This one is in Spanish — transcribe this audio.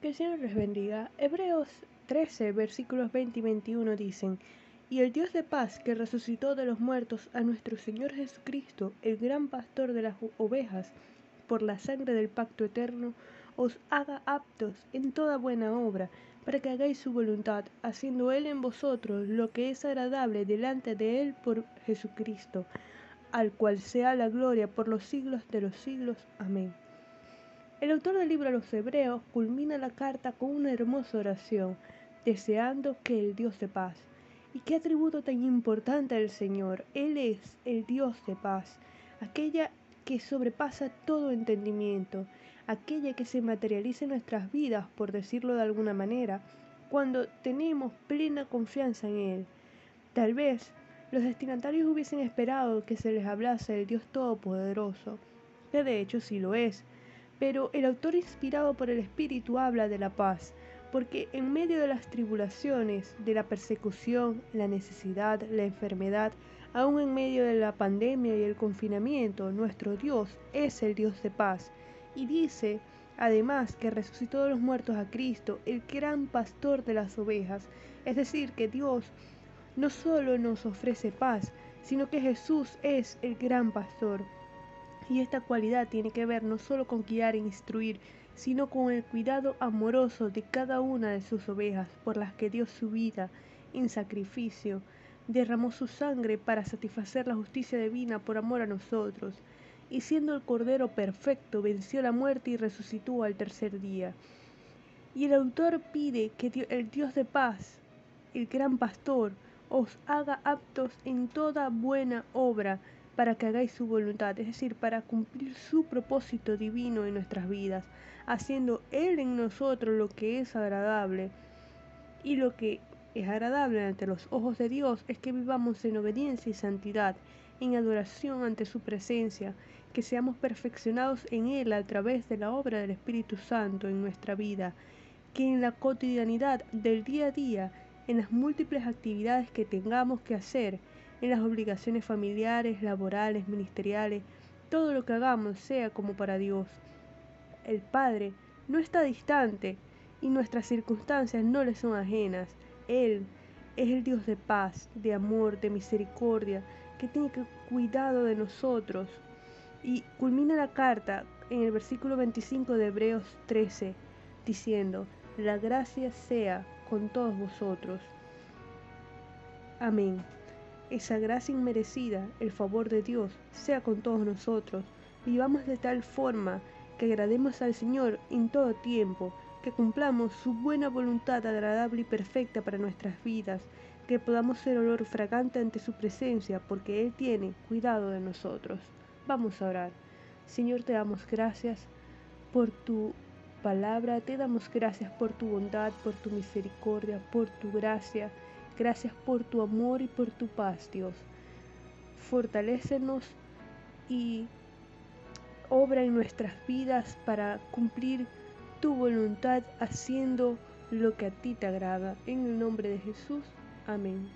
Que el Señor les bendiga. Hebreos 13, versículos 20 y 21 dicen, Y el Dios de paz que resucitó de los muertos a nuestro Señor Jesucristo, el gran pastor de las ovejas, por la sangre del pacto eterno, os haga aptos en toda buena obra, para que hagáis su voluntad, haciendo Él en vosotros lo que es agradable delante de Él por Jesucristo, al cual sea la gloria por los siglos de los siglos. Amén. El autor del libro a los Hebreos culmina la carta con una hermosa oración, deseando que el Dios de paz. ¿Y qué atributo tan importante del Señor? Él es el Dios de paz, aquella que sobrepasa todo entendimiento, aquella que se materializa en nuestras vidas, por decirlo de alguna manera, cuando tenemos plena confianza en Él. Tal vez los destinatarios hubiesen esperado que se les hablase del Dios Todopoderoso, que de hecho sí lo es, pero el autor inspirado por el Espíritu habla de la paz, porque en medio de las tribulaciones, de la persecución, la necesidad, la enfermedad, aún en medio de la pandemia y el confinamiento, nuestro Dios es el Dios de paz. Y dice, además, que resucitó de los muertos a Cristo, el gran pastor de las ovejas. Es decir, que Dios no solo nos ofrece paz, sino que Jesús es el gran pastor. Y esta cualidad tiene que ver no solo con guiar e instruir, sino con el cuidado amoroso de cada una de sus ovejas por las que dio su vida en sacrificio, derramó su sangre para satisfacer la justicia divina por amor a nosotros, y siendo el Cordero perfecto, venció la muerte y resucitó al tercer día. Y el autor pide que el Dios de paz, el gran pastor, os haga aptos en toda buena obra, para que hagáis su voluntad, es decir, para cumplir su propósito divino en nuestras vidas, haciendo Él en nosotros lo que es agradable. Y lo que es agradable ante los ojos de Dios es que vivamos en obediencia y santidad, en adoración ante su presencia, que seamos perfeccionados en Él a través de la obra del Espíritu Santo en nuestra vida, que en la cotidianidad del día a día, en las múltiples actividades que tengamos que hacer, en las obligaciones familiares, laborales, ministeriales, todo lo que hagamos sea como para Dios. El Padre no está distante y nuestras circunstancias no le son ajenas. Él es el Dios de paz, de amor, de misericordia, que tiene cuidado de nosotros. Y culmina la carta en el versículo 25 de Hebreos 13, diciendo, la gracia sea con todos vosotros. Amén esa gracia inmerecida, el favor de Dios, sea con todos nosotros. Vivamos de tal forma que agrademos al Señor en todo tiempo, que cumplamos su buena voluntad agradable y perfecta para nuestras vidas, que podamos ser olor fragante ante su presencia, porque Él tiene cuidado de nosotros. Vamos a orar. Señor, te damos gracias por tu palabra, te damos gracias por tu bondad, por tu misericordia, por tu gracia. Gracias por tu amor y por tu paz, Dios. Fortalécenos y obra en nuestras vidas para cumplir tu voluntad haciendo lo que a ti te agrada. En el nombre de Jesús. Amén.